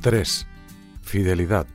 3. Fidelidad.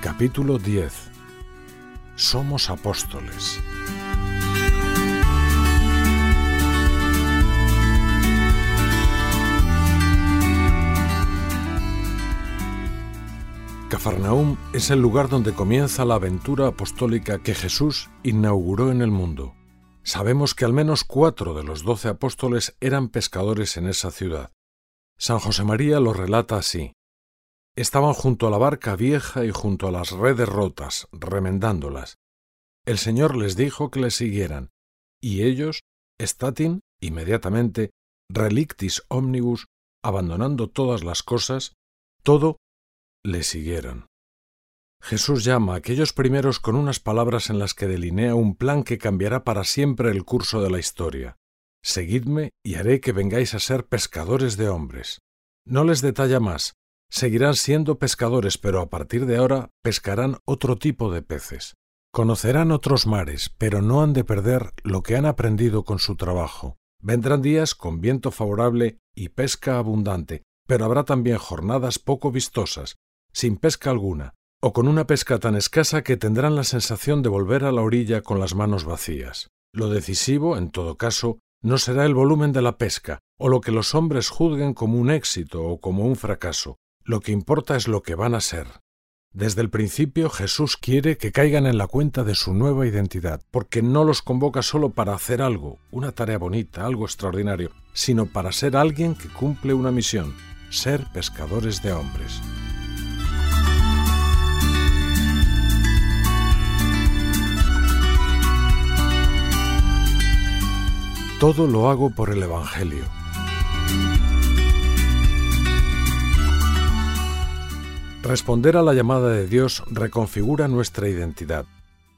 Capítulo 10. Somos apóstoles. Cafarnaúm es el lugar donde comienza la aventura apostólica que Jesús inauguró en el mundo. Sabemos que al menos cuatro de los doce apóstoles eran pescadores en esa ciudad. San José María lo relata así. Estaban junto a la barca vieja y junto a las redes rotas, remendándolas. El Señor les dijo que le siguieran, y ellos, estatin, inmediatamente, relictis omnibus, abandonando todas las cosas, todo le siguieron. Jesús llama a aquellos primeros con unas palabras en las que delinea un plan que cambiará para siempre el curso de la historia. Seguidme y haré que vengáis a ser pescadores de hombres. No les detalla más, seguirán siendo pescadores, pero a partir de ahora pescarán otro tipo de peces. Conocerán otros mares, pero no han de perder lo que han aprendido con su trabajo. Vendrán días con viento favorable y pesca abundante, pero habrá también jornadas poco vistosas, sin pesca alguna, o con una pesca tan escasa que tendrán la sensación de volver a la orilla con las manos vacías. Lo decisivo, en todo caso, no será el volumen de la pesca, o lo que los hombres juzguen como un éxito o como un fracaso. Lo que importa es lo que van a ser. Desde el principio Jesús quiere que caigan en la cuenta de su nueva identidad, porque no los convoca solo para hacer algo, una tarea bonita, algo extraordinario, sino para ser alguien que cumple una misión, ser pescadores de hombres. Todo lo hago por el Evangelio. Responder a la llamada de Dios reconfigura nuestra identidad.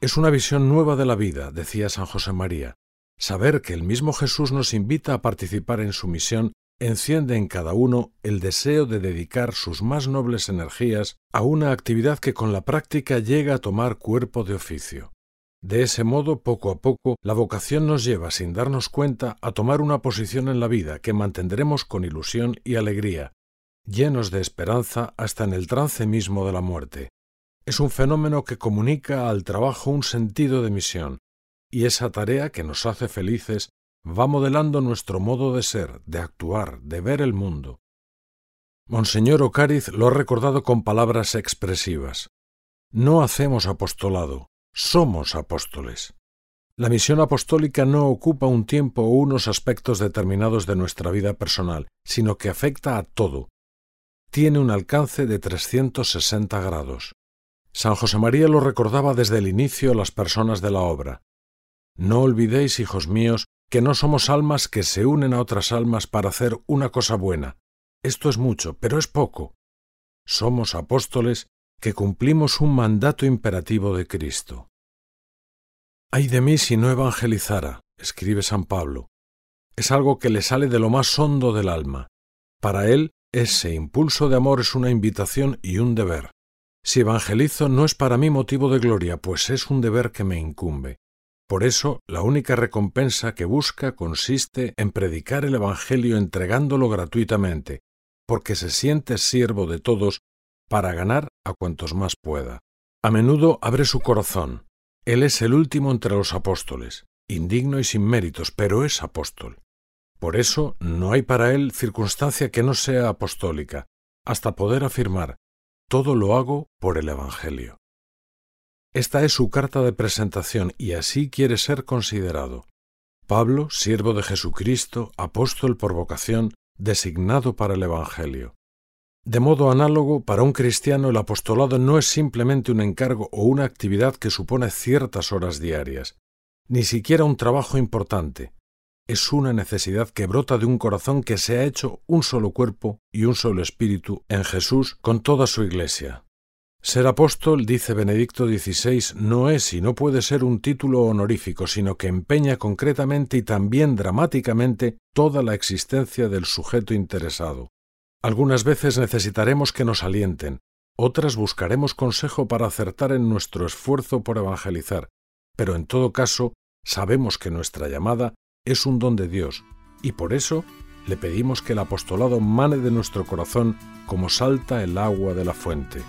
Es una visión nueva de la vida, decía San José María. Saber que el mismo Jesús nos invita a participar en su misión enciende en cada uno el deseo de dedicar sus más nobles energías a una actividad que con la práctica llega a tomar cuerpo de oficio. De ese modo, poco a poco, la vocación nos lleva, sin darnos cuenta, a tomar una posición en la vida que mantendremos con ilusión y alegría, llenos de esperanza hasta en el trance mismo de la muerte. Es un fenómeno que comunica al trabajo un sentido de misión, y esa tarea que nos hace felices va modelando nuestro modo de ser, de actuar, de ver el mundo. Monseñor Ocariz lo ha recordado con palabras expresivas. No hacemos apostolado, somos apóstoles. La misión apostólica no ocupa un tiempo o unos aspectos determinados de nuestra vida personal, sino que afecta a todo. Tiene un alcance de 360 grados. San José María lo recordaba desde el inicio a las personas de la obra. No olvidéis, hijos míos, que no somos almas que se unen a otras almas para hacer una cosa buena. Esto es mucho, pero es poco. Somos apóstoles que cumplimos un mandato imperativo de Cristo. Ay de mí si no evangelizara, escribe San Pablo. Es algo que le sale de lo más hondo del alma. Para él, ese impulso de amor es una invitación y un deber. Si evangelizo no es para mí motivo de gloria, pues es un deber que me incumbe. Por eso, la única recompensa que busca consiste en predicar el Evangelio entregándolo gratuitamente, porque se siente siervo de todos para ganar a cuantos más pueda. A menudo abre su corazón. Él es el último entre los apóstoles, indigno y sin méritos, pero es apóstol. Por eso no hay para él circunstancia que no sea apostólica, hasta poder afirmar, todo lo hago por el Evangelio. Esta es su carta de presentación y así quiere ser considerado. Pablo, siervo de Jesucristo, apóstol por vocación, designado para el Evangelio. De modo análogo, para un cristiano el apostolado no es simplemente un encargo o una actividad que supone ciertas horas diarias, ni siquiera un trabajo importante. Es una necesidad que brota de un corazón que se ha hecho un solo cuerpo y un solo espíritu en Jesús con toda su Iglesia. Ser apóstol, dice Benedicto XVI, no es y no puede ser un título honorífico, sino que empeña concretamente y también dramáticamente toda la existencia del sujeto interesado. Algunas veces necesitaremos que nos alienten, otras buscaremos consejo para acertar en nuestro esfuerzo por evangelizar, pero en todo caso sabemos que nuestra llamada es un don de Dios, y por eso le pedimos que el apostolado mane de nuestro corazón como salta el agua de la fuente.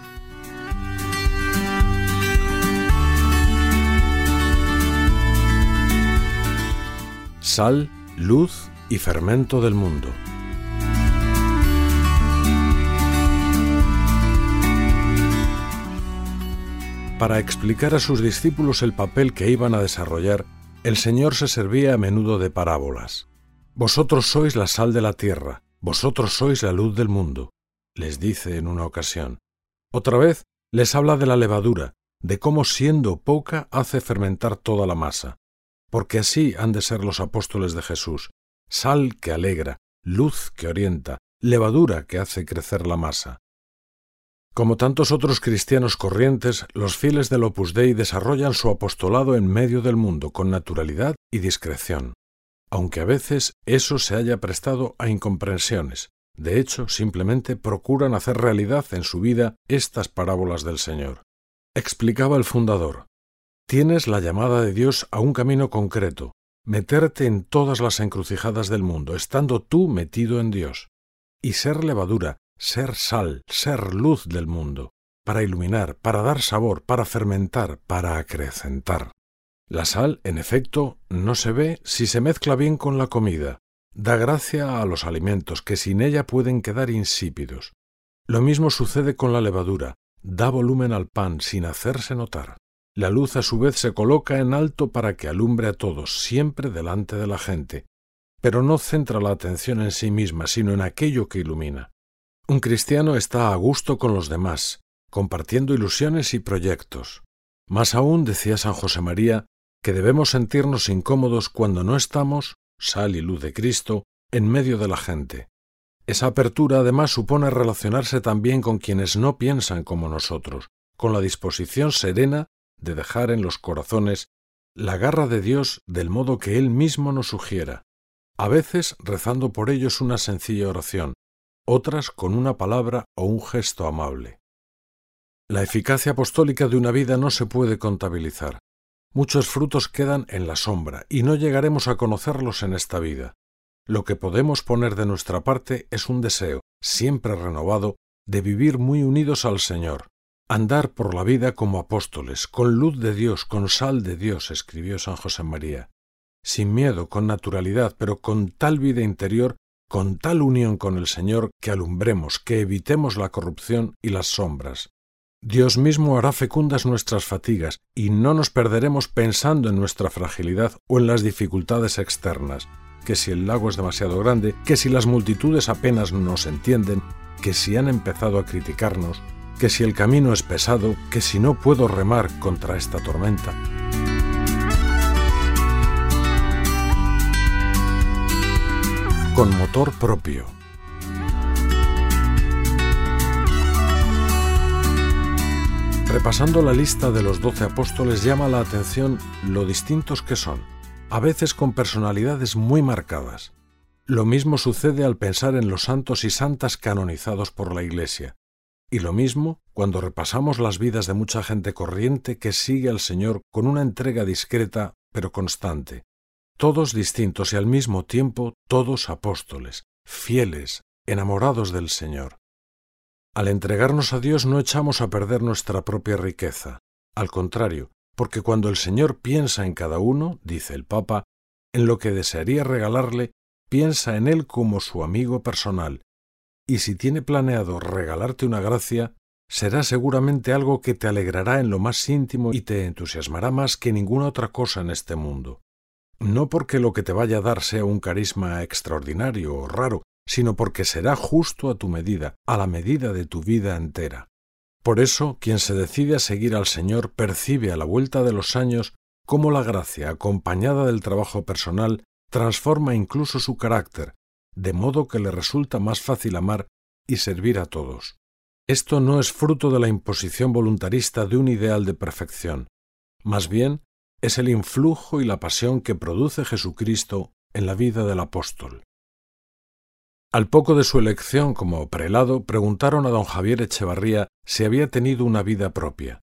Sal, luz y fermento del mundo. Para explicar a sus discípulos el papel que iban a desarrollar, el Señor se servía a menudo de parábolas. Vosotros sois la sal de la tierra, vosotros sois la luz del mundo, les dice en una ocasión. Otra vez les habla de la levadura, de cómo siendo poca hace fermentar toda la masa, porque así han de ser los apóstoles de Jesús, sal que alegra, luz que orienta, levadura que hace crecer la masa. Como tantos otros cristianos corrientes, los fieles del Opus Dei desarrollan su apostolado en medio del mundo con naturalidad y discreción, aunque a veces eso se haya prestado a incomprensiones. De hecho, simplemente procuran hacer realidad en su vida estas parábolas del Señor. Explicaba el fundador, tienes la llamada de Dios a un camino concreto, meterte en todas las encrucijadas del mundo, estando tú metido en Dios, y ser levadura, ser sal, ser luz del mundo, para iluminar, para dar sabor, para fermentar, para acrecentar. La sal, en efecto, no se ve si se mezcla bien con la comida. Da gracia a los alimentos que sin ella pueden quedar insípidos. Lo mismo sucede con la levadura. Da volumen al pan sin hacerse notar. La luz a su vez se coloca en alto para que alumbre a todos, siempre delante de la gente, pero no centra la atención en sí misma, sino en aquello que ilumina. Un cristiano está a gusto con los demás, compartiendo ilusiones y proyectos. Más aún, decía San José María, que debemos sentirnos incómodos cuando no estamos, sal y luz de Cristo, en medio de la gente. Esa apertura además supone relacionarse también con quienes no piensan como nosotros, con la disposición serena de dejar en los corazones la garra de Dios del modo que Él mismo nos sugiera, a veces rezando por ellos una sencilla oración, otras con una palabra o un gesto amable. La eficacia apostólica de una vida no se puede contabilizar. Muchos frutos quedan en la sombra y no llegaremos a conocerlos en esta vida. Lo que podemos poner de nuestra parte es un deseo, siempre renovado, de vivir muy unidos al Señor, andar por la vida como apóstoles, con luz de Dios, con sal de Dios, escribió San José María, sin miedo, con naturalidad, pero con tal vida interior con tal unión con el Señor que alumbremos, que evitemos la corrupción y las sombras. Dios mismo hará fecundas nuestras fatigas y no nos perderemos pensando en nuestra fragilidad o en las dificultades externas, que si el lago es demasiado grande, que si las multitudes apenas nos entienden, que si han empezado a criticarnos, que si el camino es pesado, que si no puedo remar contra esta tormenta. Con motor propio. Repasando la lista de los doce apóstoles llama la atención lo distintos que son, a veces con personalidades muy marcadas. Lo mismo sucede al pensar en los santos y santas canonizados por la Iglesia. Y lo mismo cuando repasamos las vidas de mucha gente corriente que sigue al Señor con una entrega discreta pero constante, todos distintos y al mismo tiempo todos apóstoles, fieles, enamorados del Señor. Al entregarnos a Dios no echamos a perder nuestra propia riqueza, al contrario, porque cuando el Señor piensa en cada uno, dice el Papa, en lo que desearía regalarle, piensa en él como su amigo personal, y si tiene planeado regalarte una gracia, será seguramente algo que te alegrará en lo más íntimo y te entusiasmará más que ninguna otra cosa en este mundo no porque lo que te vaya a dar sea un carisma extraordinario o raro, sino porque será justo a tu medida, a la medida de tu vida entera. Por eso, quien se decide a seguir al Señor percibe a la vuelta de los años cómo la gracia, acompañada del trabajo personal, transforma incluso su carácter, de modo que le resulta más fácil amar y servir a todos. Esto no es fruto de la imposición voluntarista de un ideal de perfección, más bien es el influjo y la pasión que produce Jesucristo en la vida del apóstol. Al poco de su elección como prelado, preguntaron a don Javier Echevarría si había tenido una vida propia.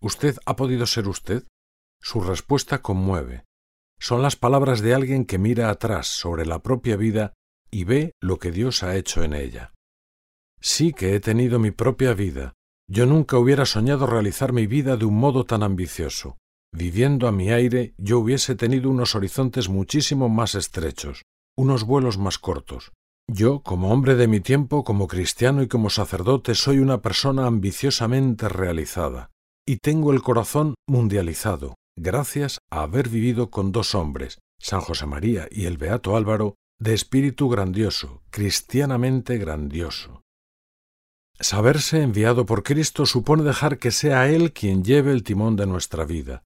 ¿Usted ha podido ser usted? Su respuesta conmueve. Son las palabras de alguien que mira atrás sobre la propia vida y ve lo que Dios ha hecho en ella. Sí que he tenido mi propia vida. Yo nunca hubiera soñado realizar mi vida de un modo tan ambicioso. Viviendo a mi aire, yo hubiese tenido unos horizontes muchísimo más estrechos, unos vuelos más cortos. Yo, como hombre de mi tiempo, como cristiano y como sacerdote, soy una persona ambiciosamente realizada, y tengo el corazón mundializado, gracias a haber vivido con dos hombres, San José María y el Beato Álvaro, de espíritu grandioso, cristianamente grandioso. Saberse enviado por Cristo supone dejar que sea Él quien lleve el timón de nuestra vida,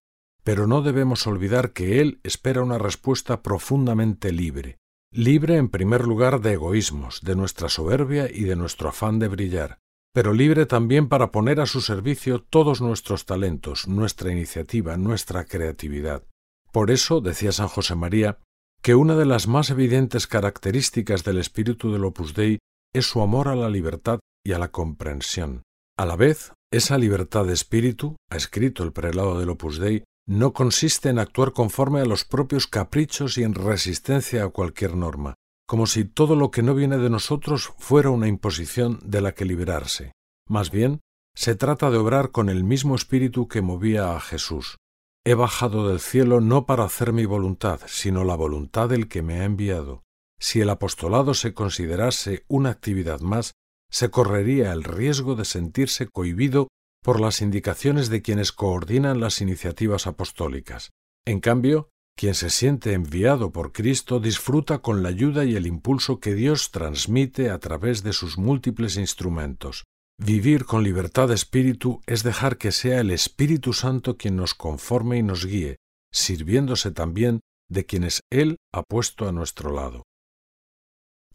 pero no debemos olvidar que Él espera una respuesta profundamente libre, libre en primer lugar de egoísmos, de nuestra soberbia y de nuestro afán de brillar, pero libre también para poner a su servicio todos nuestros talentos, nuestra iniciativa, nuestra creatividad. Por eso, decía San José María, que una de las más evidentes características del espíritu del Opus Dei es su amor a la libertad y a la comprensión. A la vez, esa libertad de espíritu, ha escrito el prelado del Opus Dei, no consiste en actuar conforme a los propios caprichos y en resistencia a cualquier norma, como si todo lo que no viene de nosotros fuera una imposición de la que liberarse. Más bien, se trata de obrar con el mismo espíritu que movía a Jesús. He bajado del cielo no para hacer mi voluntad, sino la voluntad del que me ha enviado. Si el apostolado se considerase una actividad más, se correría el riesgo de sentirse cohibido por las indicaciones de quienes coordinan las iniciativas apostólicas. En cambio, quien se siente enviado por Cristo disfruta con la ayuda y el impulso que Dios transmite a través de sus múltiples instrumentos. Vivir con libertad de espíritu es dejar que sea el Espíritu Santo quien nos conforme y nos guíe, sirviéndose también de quienes Él ha puesto a nuestro lado.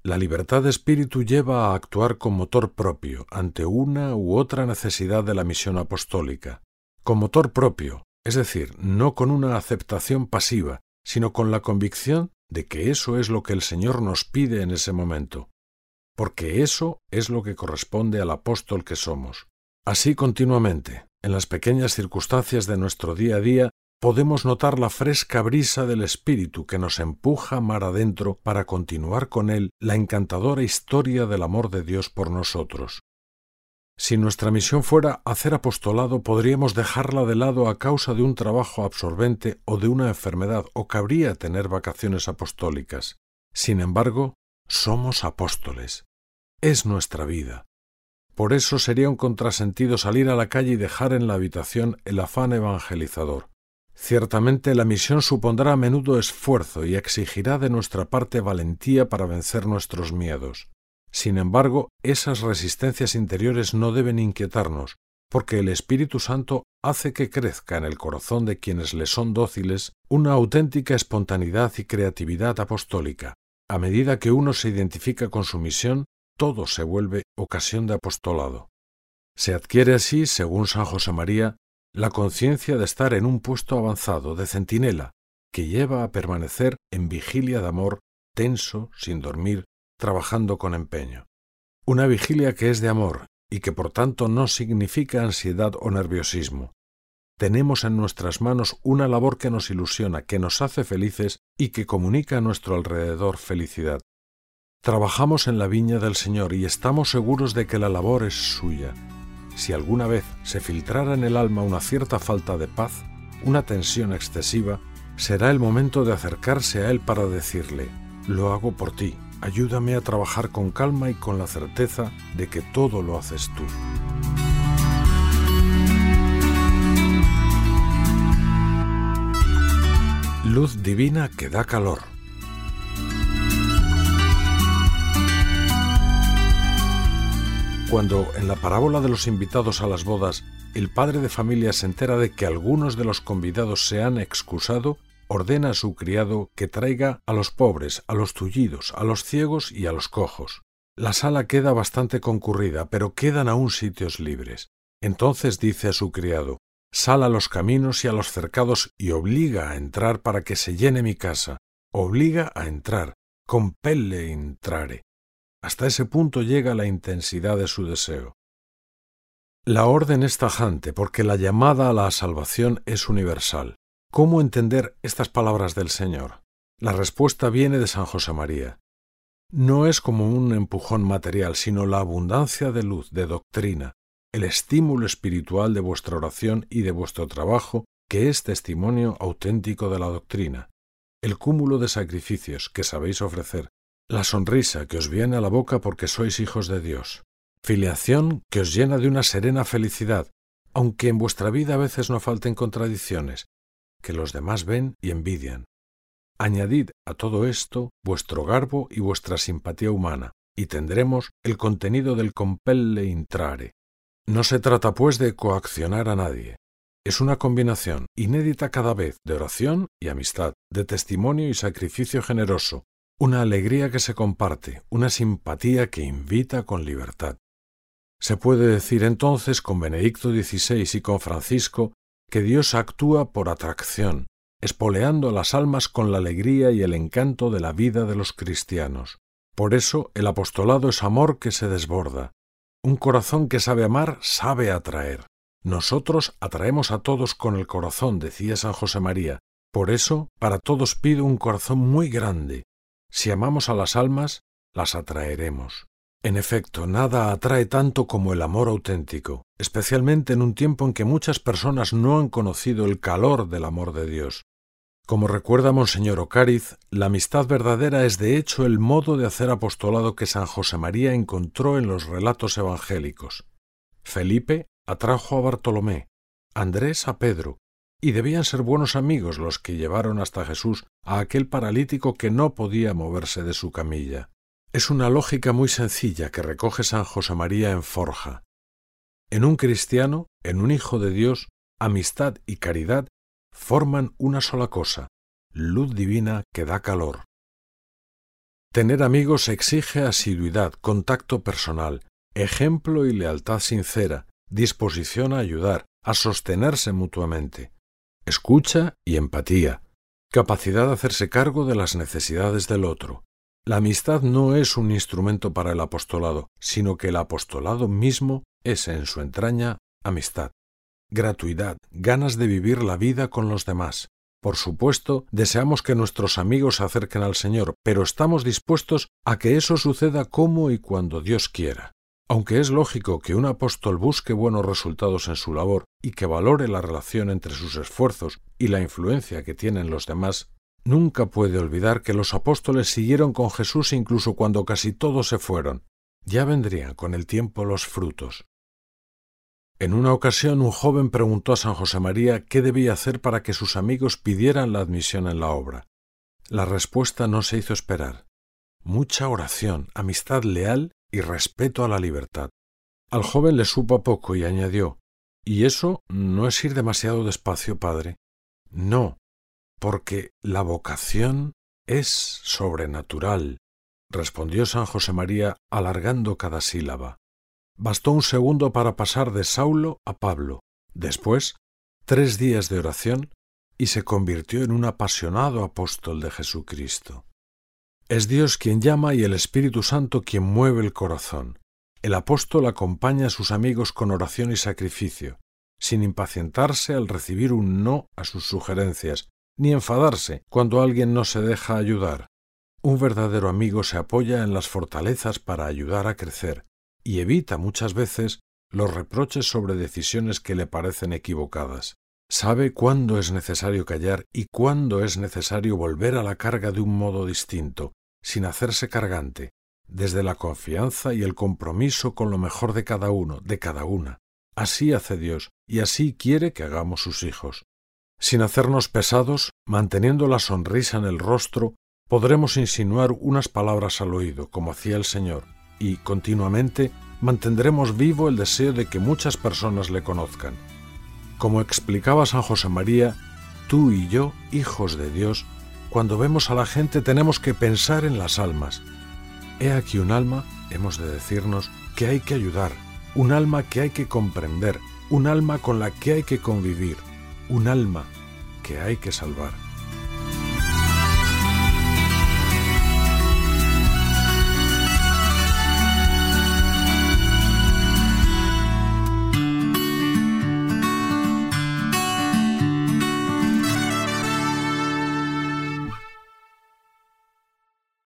La libertad de espíritu lleva a actuar con motor propio ante una u otra necesidad de la misión apostólica. Con motor propio, es decir, no con una aceptación pasiva, sino con la convicción de que eso es lo que el Señor nos pide en ese momento, porque eso es lo que corresponde al apóstol que somos. Así continuamente, en las pequeñas circunstancias de nuestro día a día, podemos notar la fresca brisa del espíritu que nos empuja mar adentro para continuar con él la encantadora historia del amor de Dios por nosotros. Si nuestra misión fuera hacer apostolado, podríamos dejarla de lado a causa de un trabajo absorbente o de una enfermedad, o cabría tener vacaciones apostólicas. Sin embargo, somos apóstoles. Es nuestra vida. Por eso sería un contrasentido salir a la calle y dejar en la habitación el afán evangelizador. Ciertamente la misión supondrá a menudo esfuerzo y exigirá de nuestra parte valentía para vencer nuestros miedos. Sin embargo, esas resistencias interiores no deben inquietarnos, porque el Espíritu Santo hace que crezca en el corazón de quienes le son dóciles una auténtica espontaneidad y creatividad apostólica. A medida que uno se identifica con su misión, todo se vuelve ocasión de apostolado. Se adquiere así, según San José María, la conciencia de estar en un puesto avanzado de centinela que lleva a permanecer en vigilia de amor, tenso, sin dormir, trabajando con empeño. Una vigilia que es de amor y que por tanto no significa ansiedad o nerviosismo. Tenemos en nuestras manos una labor que nos ilusiona, que nos hace felices y que comunica a nuestro alrededor felicidad. Trabajamos en la viña del Señor y estamos seguros de que la labor es suya, si alguna vez se filtrara en el alma una cierta falta de paz, una tensión excesiva, será el momento de acercarse a Él para decirle, lo hago por ti, ayúdame a trabajar con calma y con la certeza de que todo lo haces tú. Luz divina que da calor. Cuando, en la parábola de los invitados a las bodas, el padre de familia se entera de que algunos de los convidados se han excusado, ordena a su criado que traiga a los pobres, a los tullidos, a los ciegos y a los cojos. La sala queda bastante concurrida, pero quedan aún sitios libres. Entonces dice a su criado, Sal a los caminos y a los cercados y obliga a entrar para que se llene mi casa. Obliga a entrar, compelle entrare. Hasta ese punto llega la intensidad de su deseo. La orden es tajante porque la llamada a la salvación es universal. ¿Cómo entender estas palabras del Señor? La respuesta viene de San José María. no es como un empujón material, sino la abundancia de luz, de doctrina, el estímulo espiritual de vuestra oración y de vuestro trabajo, que es testimonio auténtico de la doctrina, el cúmulo de sacrificios que sabéis ofrecer, la sonrisa que os viene a la boca porque sois hijos de Dios, filiación que os llena de una serena felicidad, aunque en vuestra vida a veces no falten contradicciones, que los demás ven y envidian. Añadid a todo esto vuestro garbo y vuestra simpatía humana, y tendremos el contenido del compelle intrare. No se trata, pues, de coaccionar a nadie. Es una combinación inédita cada vez de oración y amistad, de testimonio y sacrificio generoso, una alegría que se comparte, una simpatía que invita con libertad. Se puede decir entonces con Benedicto XVI y con Francisco que Dios actúa por atracción, espoleando las almas con la alegría y el encanto de la vida de los cristianos. Por eso el apostolado es amor que se desborda. Un corazón que sabe amar sabe atraer. Nosotros atraemos a todos con el corazón, decía San José María. Por eso, para todos pido un corazón muy grande. Si amamos a las almas, las atraeremos. En efecto, nada atrae tanto como el amor auténtico, especialmente en un tiempo en que muchas personas no han conocido el calor del amor de Dios. Como recuerda Monseñor Ocáriz, la amistad verdadera es de hecho el modo de hacer apostolado que San José María encontró en los relatos evangélicos. Felipe atrajo a Bartolomé, Andrés a Pedro, y debían ser buenos amigos los que llevaron hasta Jesús a aquel paralítico que no podía moverse de su camilla. Es una lógica muy sencilla que recoge San José María en Forja. En un cristiano, en un hijo de Dios, amistad y caridad forman una sola cosa, luz divina que da calor. Tener amigos exige asiduidad, contacto personal, ejemplo y lealtad sincera, disposición a ayudar, a sostenerse mutuamente, escucha y empatía, capacidad de hacerse cargo de las necesidades del otro, la amistad no es un instrumento para el apostolado, sino que el apostolado mismo es en su entraña amistad, gratuidad, ganas de vivir la vida con los demás. Por supuesto, deseamos que nuestros amigos se acerquen al Señor, pero estamos dispuestos a que eso suceda como y cuando Dios quiera. Aunque es lógico que un apóstol busque buenos resultados en su labor y que valore la relación entre sus esfuerzos y la influencia que tienen los demás, Nunca puede olvidar que los apóstoles siguieron con Jesús incluso cuando casi todos se fueron. Ya vendrían con el tiempo los frutos. En una ocasión un joven preguntó a San José María qué debía hacer para que sus amigos pidieran la admisión en la obra. La respuesta no se hizo esperar. Mucha oración, amistad leal y respeto a la libertad. Al joven le supo a poco y añadió ¿Y eso no es ir demasiado despacio, padre? No, porque la vocación es sobrenatural, respondió San José María alargando cada sílaba. Bastó un segundo para pasar de Saulo a Pablo, después tres días de oración y se convirtió en un apasionado apóstol de Jesucristo. Es Dios quien llama y el Espíritu Santo quien mueve el corazón. El apóstol acompaña a sus amigos con oración y sacrificio, sin impacientarse al recibir un no a sus sugerencias, ni enfadarse cuando alguien no se deja ayudar. Un verdadero amigo se apoya en las fortalezas para ayudar a crecer y evita muchas veces los reproches sobre decisiones que le parecen equivocadas. Sabe cuándo es necesario callar y cuándo es necesario volver a la carga de un modo distinto, sin hacerse cargante, desde la confianza y el compromiso con lo mejor de cada uno, de cada una. Así hace Dios, y así quiere que hagamos sus hijos. Sin hacernos pesados, manteniendo la sonrisa en el rostro, podremos insinuar unas palabras al oído, como hacía el Señor, y continuamente mantendremos vivo el deseo de que muchas personas le conozcan. Como explicaba San José María, tú y yo, hijos de Dios, cuando vemos a la gente tenemos que pensar en las almas. He aquí un alma, hemos de decirnos, que hay que ayudar, un alma que hay que comprender, un alma con la que hay que convivir, un alma que hay que salvar.